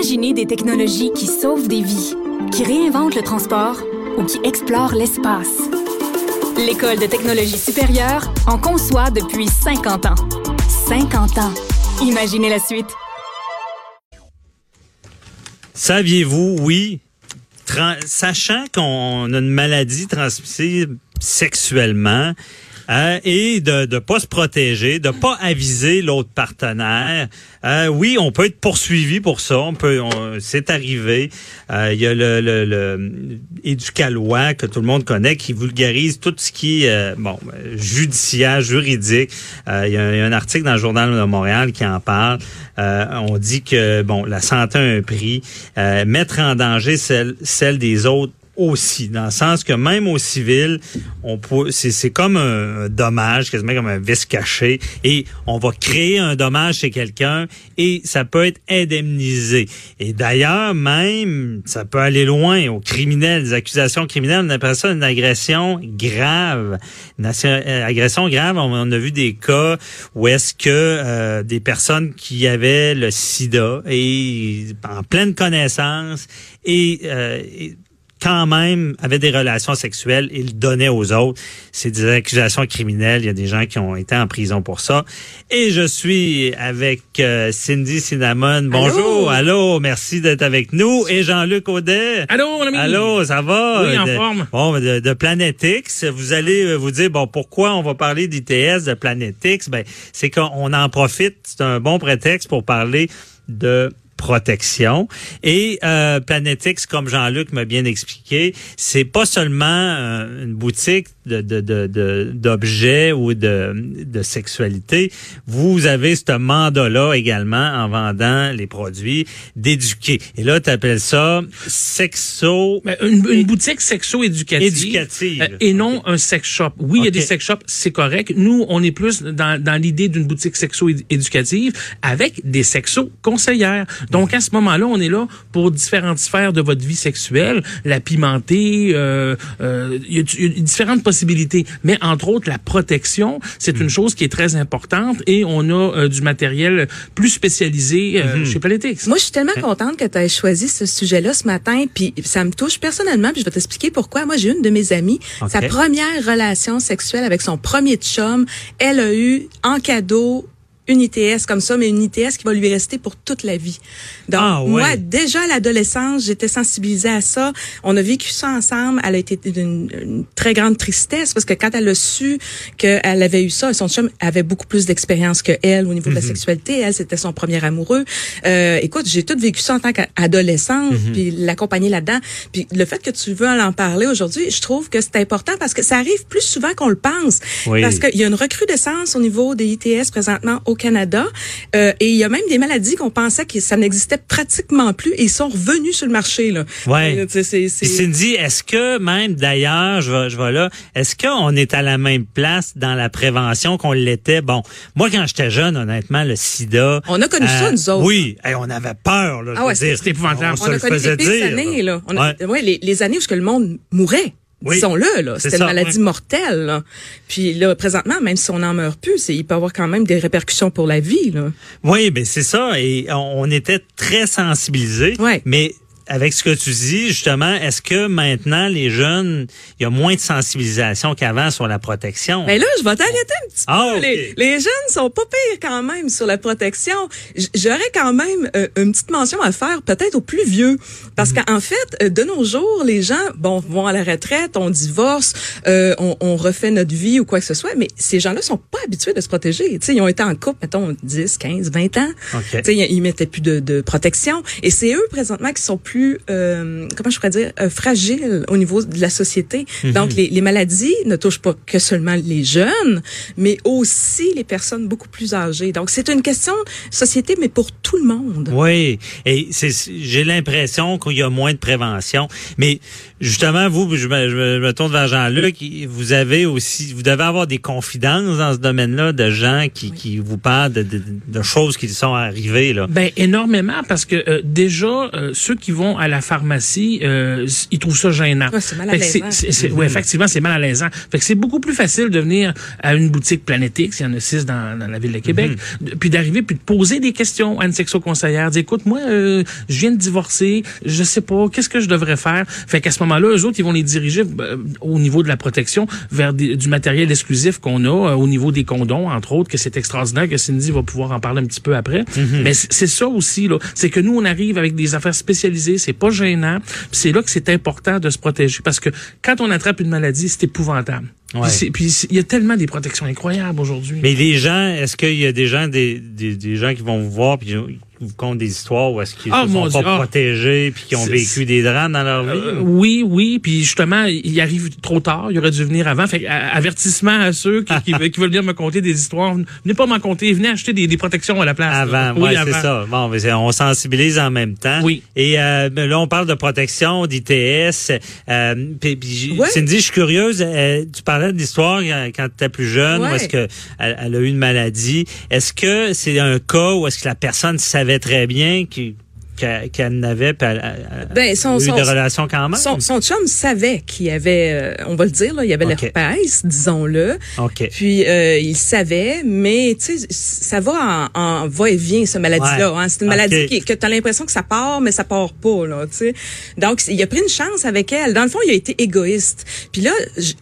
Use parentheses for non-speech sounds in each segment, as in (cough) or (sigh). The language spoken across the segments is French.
Imaginez des technologies qui sauvent des vies, qui réinventent le transport ou qui explorent l'espace. L'École de technologie supérieure en conçoit depuis 50 ans. 50 ans. Imaginez la suite. Saviez-vous, oui, sachant qu'on a une maladie transmissible sexuellement, euh, et de ne pas se protéger, de pas aviser l'autre partenaire. Euh, oui, on peut être poursuivi pour ça. On peut, c'est arrivé. Euh, il y a le, le, le Éducalois que tout le monde connaît qui vulgarise tout ce qui est bon judiciaire, juridique. il, y a, un article dans le journal de Montréal qui en parle. on dit que bon, la santé a un prix. mettre en danger celle, celle des autres aussi, dans le sens que même au civil, on peut, c'est, comme un, dommage, quasiment comme un vice caché, et on va créer un dommage chez quelqu'un et ça peut être indemnisé. Et d'ailleurs, même, ça peut aller loin aux criminels, des accusations criminelles, on appelle ça une agression grave. Une euh, agression grave, on, a vu des cas où est-ce que euh, des personnes qui avaient le sida et en pleine connaissance et, euh, et quand même avait des relations sexuelles et le donnait aux autres. C'est des accusations criminelles. Il y a des gens qui ont été en prison pour ça. Et je suis avec euh, Cindy Cinnamon. Bonjour. Allô. Merci d'être avec nous. Et Jean-Luc Audet. Allô, mon ami? Allô, ça va? Oui, en forme. Bon, de, de Planète X. Vous allez euh, vous dire, bon, pourquoi on va parler d'ITS, de Planète X? Ben, c'est qu'on en profite. C'est un bon prétexte pour parler de protection. Et euh, Planetix, comme Jean-Luc m'a bien expliqué, c'est pas seulement euh, une boutique de, d'objets ou de, de sexualité. Vous avez ce mandat-là également en vendant les produits d'éduquer. Et là, tu appelles ça sexo... Une, boutique sexo-éducative. Éducative. Euh, et non un sex shop. Oui, il y a des sex shops, c'est correct. Nous, on est plus dans, dans l'idée d'une boutique sexo-éducative avec des sexo-conseillères. Donc, à ce moment-là, on est là pour différentes sphères de votre vie sexuelle, la pimenter, euh, euh, il y, a différentes possibilités. Mais entre autres, la protection, c'est une hmm. chose qui est très importante et on a euh, du matériel plus spécialisé euh, hmm. chez Politics. Moi, je suis tellement contente que tu aies choisi ce sujet-là ce matin, puis ça me touche personnellement, puis je vais t'expliquer pourquoi. Moi, j'ai une de mes amies, sa première relation sexuelle avec son premier chum, elle a eu en cadeau une ITS comme ça, mais une ITS qui va lui rester pour toute la vie. Donc, ah, moi, déjà à l'adolescence, j'étais sensibilisée à ça. On a vécu ça ensemble. Elle a été d'une très grande tristesse parce que quand elle a su qu'elle avait eu ça, son chum avait beaucoup plus d'expérience que elle au niveau de la mhm. sexualité. Elle, c'était son premier amoureux. Euh, écoute, j'ai tout vécu ça en tant qu'adolescente, mhm. puis l'accompagner là-dedans. Puis le fait que tu veux en parler aujourd'hui, je trouve que c'est important parce que ça arrive plus souvent qu'on le pense. Parce qu'il y a une recrudescence au niveau des ITS présentement au Canada. Euh, et il y a même des maladies qu'on pensait que ça n'existait pratiquement plus et ils sont revenus sur le marché. Là. Ouais. Euh, c'est, Cindy, est-ce que même d'ailleurs, je vais, je vais là, est-ce qu'on est à la même place dans la prévention qu'on l'était? Bon, moi quand j'étais jeune, honnêtement, le sida. On a connu ça euh, nous autres. Oui, on avait peur. Là, ah ouais, c'était épouvantable. On, on a connu les années là. On a, ouais. les, les années où que le monde mourait. Oui, Disons-le, là. C'était une maladie mortelle. Là. Puis là, présentement, même si on n'en meurt plus, il peut avoir quand même des répercussions pour la vie. Là. Oui, ben c'est ça. Et on, était très sensibilisés. Ouais. Mais avec ce que tu dis, justement, est-ce que maintenant, les jeunes, il y a moins de sensibilisation qu'avant sur la protection? Mais là, je vais t'arrêter un petit ah, peu. Les, jeunes sont pas pires quand même sur la protection. J'aurais quand même euh, une petite mention à faire, peut-être aux plus vieux. Parce mhm. qu'en fait, euh, de nos jours, les gens, bon, vont à la retraite, on divorce, euh, on, on, refait notre vie ou quoi que ce soit, mais ces gens-là sont pas habitués de se protéger. sais, ils ont été en couple, mettons, 10, 15, 20 ans. Okay. sais, ils mettaient plus de, de protection. Et c'est eux, présentement, qui sont plus euh, comment je pourrais dire, euh, fragile au niveau de la société. Mhm. Donc, les, les, maladies ne touchent pas que seulement les jeunes, mais aussi les personnes beaucoup plus âgées. Donc, c'est une question société, mais pour tout le monde. Oui, et j'ai l'impression qu'il y a moins de prévention, mais justement, vous, je me, je me tourne vers Jean-Luc, vous avez aussi, vous devez avoir des confidences dans ce domaine-là de gens qui, qui vous parlent de, de, de, choses qui sont arrivées. Là. Ben énormément, parce que euh, déjà, ceux qui vont vont à la pharmacie, euh, ils trouvent ça gênant. Ouais, c'est mal à l'aisant. Oui, effectivement, c'est mal à l'aisant. Fait que c'est beaucoup plus facile de venir à une boutique Planétix, il y en a six dans, dans la ville de Québec, de- puis d'arriver puis de poser des questions à une sexo-conseillère. Dire, écoute, moi, euh, je viens de divorcer, je sais pas, qu'est-ce que je devrais faire? Fait qu'à ce moment-là, eux autres, ils vont les diriger euh, au niveau de la protection vers des- du matériel exclusif qu'on a, euh, au niveau des condoms, entre autres, que c'est extraordinaire, que Cindy va pouvoir en parler un petit peu après. Mais c- c'est ça aussi, là. C'est que nous, on arrive avec des affaires spécialisées, c'est pas gênant. Puis c'est là que c'est important de se protéger parce que quand on attrape une maladie, c'est épouvantable. Ouais. Puis il y a tellement des protections incroyables aujourd'hui. Mais les gens, est-ce qu'il y a des gens, des, des, des gens qui vont vous voir puis vous content des histoires ou est-ce qu'ils Ah, sont pas ah. protégés puis qui ont vécu des drames dans leur vie? Euh, oui, oui, puis justement, il arrive trop tard, il aurait dû venir avant. Fait que, avertissement à ceux qui, qui, veulent- qui veulent venir me conter des histoires. Venez pas m'en conter, venez acheter des, des protections à la place. Avant, oui, ouais, c'est ça. Bon, mais on sensibilise en même temps. Oui. Et euh, ben là, on parle de protection, d'ITS. Euh, puis, puis Ouais. Cindy, je suis curieuse. euh, tu parlais de l'histoire quand tu étais plus jeune, Ouais. où est-ce que elle, elle a eu une maladie. Est-ce que c'est un cas où est-ce que la personne savait très bien qu'il- qu'elle qu'elle n'avait, puis elle, elle- Ben, elle son- a eu son- des relations quand même? Son, son chum savait qu'il y avait, euh, on va le dire, là, il y avait Ok. l'herpès, disons-le. OK. Puis euh, il savait, mais tu sais, ça va en, en va-et-vient, cette maladie-là. Ouais. hein. C'est une maladie qui, que tu as l'impression que ça part, mais ça part pas. Là, tu sais. Donc, il a pris une chance avec elle. Dans le fond, il a été égoïste. Puis là,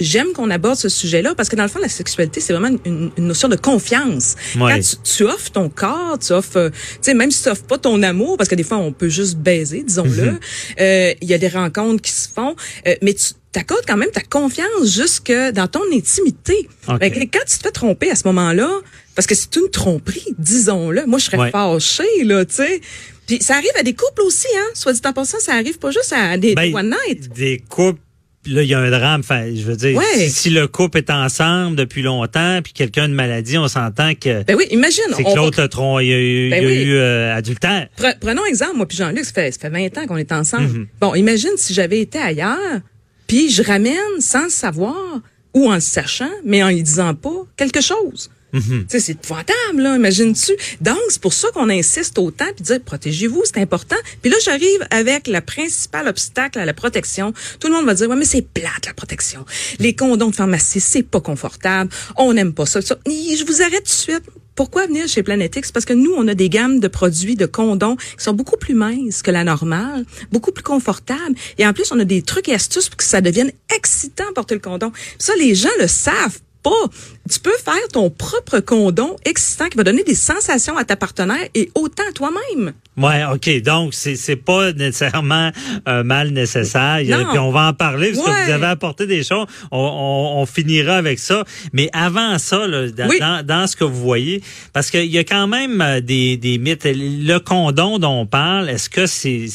j'aime qu'on aborde ce sujet-là parce que dans le fond, la sexualité, c'est vraiment une, une notion de confiance. Ouais. Quand tu, tu offres ton corps, tu offres, euh, tu sais, même si tu offres pas ton amour, parce que des fois, on peut juste baiser, disons-le. Mhm. Euh, Il y a des rencontres qui se font, euh, mais tu t'accordes quand même ta confiance jusque dans ton intimité. Fait quand tu te fais tromper à ce moment-là, parce que c'est une tromperie, disons-le. Moi, je serais Ouais. fâchée, là, tu sais. Puis ça arrive à des couples aussi, hein. Soit dit en passant, ça arrive pas juste à des, des Ben, one night. Des couples, là, il y a un drame. Je veux dire, Ouais. si, si le couple est ensemble depuis longtemps, puis quelqu'un a une maladie, on s'entend que Ben oui, imagine. c'est que l'autre le tron, il y a eu, Ben il y a oui. eu euh, adultère. Pre- prenons exemple, moi puis Jean-Luc, ça fait, ça fait 20 ans qu'on est ensemble. Mhm. Bon, imagine si j'avais été ailleurs, puis je ramène sans le savoir, ou en le sachant, mais en lui disant pas quelque chose. Mhm. Sais, c'est épouvantable, là, imagines-tu? Donc, c'est pour ça qu'on insiste autant, puis dire, protégez-vous, c'est important. Puis là, j'arrive avec le principal obstacle à la protection. Tout le monde va dire, ouais, mais c'est plate, la protection. Les condoms de pharmacie, c'est pas confortable. On n'aime pas ça. Je vous arrête tout de suite. Pourquoi venir chez Planetix? Parce que nous, on a des gammes de produits de condoms qui sont beaucoup plus minces que la normale, beaucoup plus confortables. Et en plus, on a des trucs et astuces pour que ça devienne excitant porter le condom. Ça, les gens le savent pas. Tu peux faire ton propre condom excitant qui va donner des sensations à ta partenaire et autant à toi-même. Ouais, ok. Donc c'est c'est pas nécessairement un mal nécessaire. Non. Puis on va en parler parce que vous avez apporté des choses. On, on, on finira avec ça. Mais avant ça, là, dans, Oui. dans, dans ce que vous voyez, parce qu'il y a quand même euh, des, des mythes. Le condom dont on parle, est-ce que c'est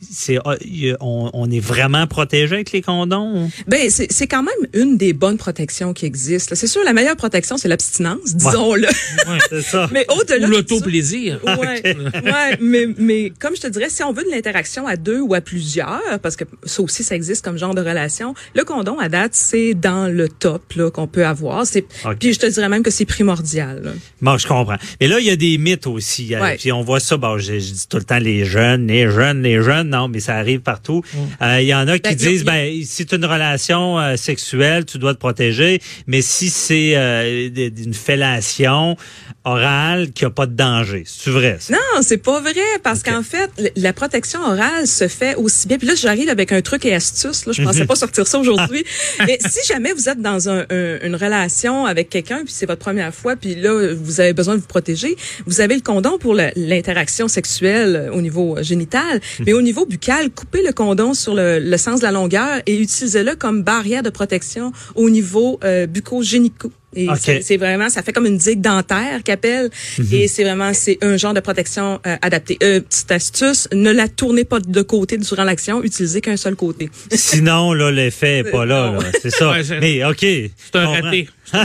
c'est ah, on, on est vraiment protégé avec les condoms? Ben, c'est c'est quand même une des bonnes protections qui existent. C'est sûr, la meilleure protection, c'est l'abstinence, disons-le. Ouais, c'est ça. (laughs) Mais au-delà Ou l'auto-plaisir. Ouais, (laughs) ouais, mais, mais comme je te dirais, si on veut de l'interaction à deux ou à plusieurs, parce que ça aussi, ça existe comme genre de relation, le condom, à date, c'est dans le top là qu'on peut avoir. C'est. Puis je te dirais même que c'est primordial. là. Bon, je comprends. Mais là, il y a des mythes aussi. Ouais. Puis on voit ça, bon, je, je dis tout le temps les jeunes, les jeunes, les jeunes. Non, mais ça arrive partout. Euh, Il y en a qui Ben, disent, ben, si c'est une relation euh, sexuelle, tu dois te protéger. Mais si c'est euh, une fellation orale qui a pas de danger, c'est vrai. ça? Non, c'est pas vrai, parce qu'en fait, la protection orale se fait aussi bien. Puis là, j'arrive avec un truc et astuce. Là, je pensais (laughs) pas sortir ça aujourd'hui. (laughs) Mais si jamais vous êtes dans un- un- une relation avec quelqu'un, puis c'est votre première fois, puis là, vous avez besoin de vous protéger, vous avez le condom pour l'interaction sexuelle au niveau génital. Mais au niveau buccal, coupez le condom sur le, le sens de la longueur et utilisez-le comme barrière de protection au niveau euh, bucco-génico. Et c'est- vraiment, ça fait comme une digue dentaire qu'appelle. Et c'est vraiment, c'est un genre de protection euh, adapté. Euh, petite astuce, ne la tournez pas de côté durant l'action, utilisez qu'un seul côté. (laughs) Sinon, là, l'effet est pas là. Là. C'est ça. Ouais, c'est- mais OK. C'est un raté. (laughs)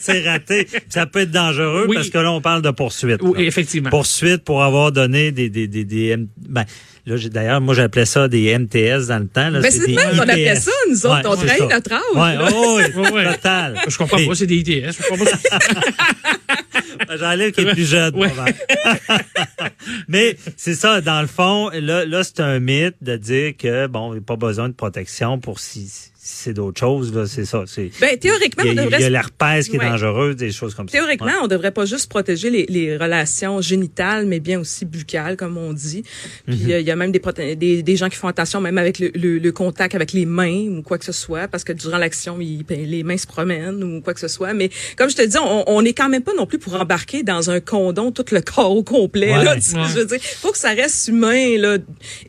C'est raté. Ça peut être dangereux Oui. parce que là, on parle de poursuite. Oui, effectivement. poursuite pour avoir donné des des des, des ben là j'ai- d'ailleurs moi j'appelais ça des MTS dans le temps là Ben, c'est même qu'on appelait ITS. ça, nous autres. On c'est trahit notre âge, Ouais, là. oh, oui, (laughs) Ouais, ouais. total. Je comprends pas, c'est des ITS. Je comprends pas. (laughs) J'enlève qui est plus jeune. (laughs) Mais c'est ça, dans le fond, là, là c'est un mythe de dire que, bon, il n'y a pas besoin de protection pour si c'est d'autres choses, là, c'est ça. C'est, ben, théoriquement, il y a, on devrait... Il y a l'herpès qui est dangereuse, des choses comme théoriquement, ça. Théoriquement, on devrait pas juste protéger les, les, relations génitales, mais bien aussi buccales, comme on dit. Puis mm-hmm. il y a même des, des, des, gens qui font attention même avec le, le, contact avec les mains ou quoi que ce soit, parce que durant l'action, ben, les mains se promènent ou quoi que ce soit. Mais comme je te dis, on, on est quand même pas non plus pour embarquer dans un condom tout le (laughs) corps au complet. Là, Je veux dire, faut que ça reste humain. Là.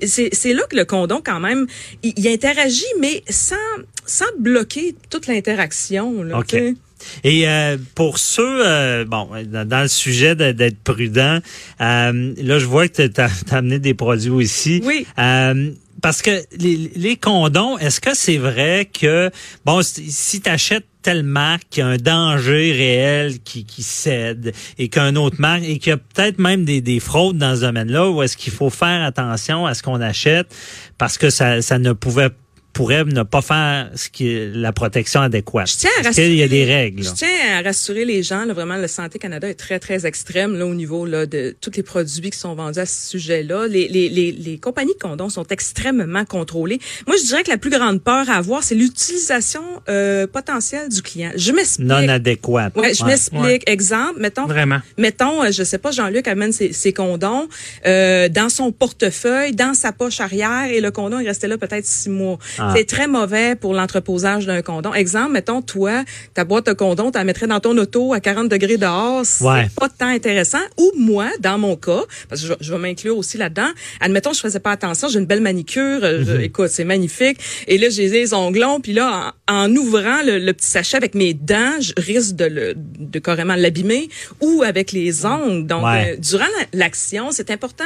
C'est, c'est là que le condom, quand même, il, il interagit, mais sans sans bloquer toute l'interaction. OK. Et euh, pour ceux, euh, bon, dans, le sujet d'être prudent, euh, là, je vois que tu as, amené des produits aussi. Oui. parce que les, les condoms, est-ce que c'est vrai que, bon, si tu achètes telle marque qui a un danger réel qui, qui cède et qu'un autre marque et qu'il y a peut-être même des, des fraudes dans ce domaine-là où est-ce qu'il faut faire attention à ce qu'on achète? Parce que ça, ça ne pouvait pourrait ne pas faire ce qui est la protection adéquate. Je tiens à rassurer, il y a des règles. Je tiens à rassurer les gens. Là, vraiment, le Santé Canada est très, très extrême là, au niveau là, de tous les produits qui sont vendus à ce sujet-là. Les, les, les, les compagnies de condoms sont extrêmement contrôlées. Moi, je dirais que la plus grande peur à avoir, c'est l'utilisation euh, potentielle du client. Je m'explique. Non adéquate. Ouais, je m'explique. Exemple, mettons. Vraiment. Mettons, euh, je sais pas, Jean-Luc amène ses, ses condoms euh, dans son portefeuille, dans sa poche arrière, et le condom, il restait là peut-être six mois. Ah. C'est très mauvais pour l'entreposage d'un condom. Exemple, mettons, toi, ta boîte de condom, tu la mettrais dans ton auto à 40 degrés dehors. C'est pas tant intéressant. Ou moi, dans mon cas, parce que je, vais m'inclure aussi là-dedans, admettons, je faisais pas attention, j'ai une belle manicure, euh, mhm. écoute, c'est magnifique. Et là, j'ai les onglons, puis là, en, ouvrant le, petit sachet avec mes dents, je risque de, le, de carrément l'abîmer, ou avec les ongles. Donc, euh, durant l'action, c'est important.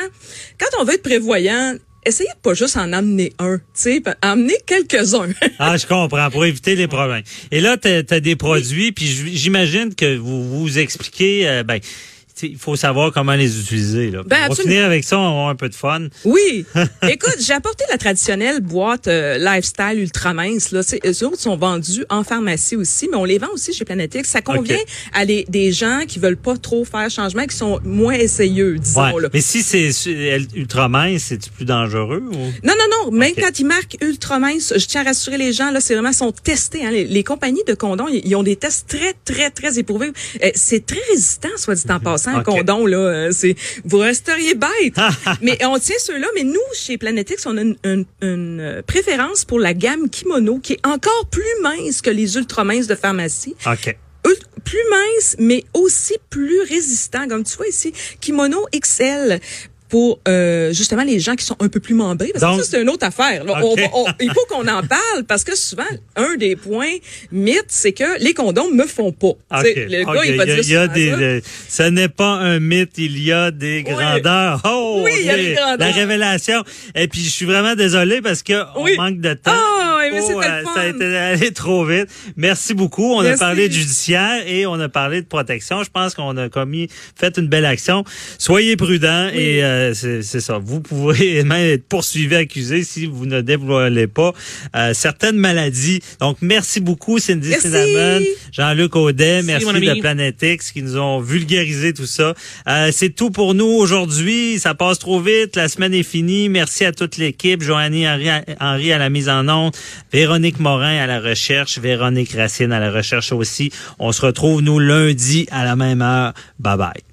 Quand on veut être prévoyant, essayez pas juste en amener un, tu amener quelques-uns. (laughs) ah, je comprends, pour éviter les problèmes. Et là, tu as, des produits, puis j'imagine que vous vous expliquez, euh, ben, il faut savoir comment les utiliser. Là. Ben, on va finir avec ça, on va avoir un peu de fun. Oui. (laughs) Écoute, j'ai apporté la traditionnelle boîte euh, lifestyle ultra mince. Là. eux autres sont vendus en pharmacie aussi, mais on les vend aussi chez Planetix. Ça convient à des gens qui veulent pas trop faire changement, qui sont moins essayeux, disons. Là. Mais si c'est ultra mince, c'est plus dangereux? Ou? Non, non, non. Même quand ils marquent ultra mince, je tiens à rassurer les gens, là, c'est vraiment sont testés. Hein. Les, compagnies de condoms, ils ont des tests très, très, très éprouvés. Euh, c'est très résistant, soit dit en passant un condom là, euh, c'est vous resteriez bête. (laughs) mais on tient ceux-là, mais nous chez Planetix, on a une, euh, préférence pour la gamme kimono qui est encore plus mince que les ultra minces de pharmacie. OK plus mince, mais aussi plus résistant. Comme tu vois ici, Kimono XL pour euh, justement les gens qui sont un peu plus membrés. Parce que ça, c'est une autre affaire. il faut qu'on en parle parce que souvent, un des points mythes, c'est que les condoms me font pas. Le gars, il va dire y a des, Ce n'est pas un mythe, il y a des grandeurs. Oh, oui, il y a des grandeurs. La révélation. Et puis, je suis vraiment désolé parce que on manque de temps. Oh, mais euh, Ça a été allé trop vite. Merci beaucoup. On a parlé de judiciaire et on a parlé de protection. Je pense qu'on a commis, fait une belle action. Soyez prudents et euh, c'est ça. Vous pouvez (laughs) même être poursuivi, accusé si vous ne dévoilez pas euh, certaines maladies. Donc, merci beaucoup, Cindy Cinnamon, Jean-Luc Audet, merci, de Planète X qui nous ont vulgarisé tout ça. Euh, c'est tout pour nous aujourd'hui. Ça passe trop vite. La semaine est finie. Merci à toute l'équipe. Joannie Henry, Henry à la mise en onde, Véronique Morin à la recherche, Véronique Racine à la recherche aussi. On se retrouve, nous, lundi à la même heure. Bye bye.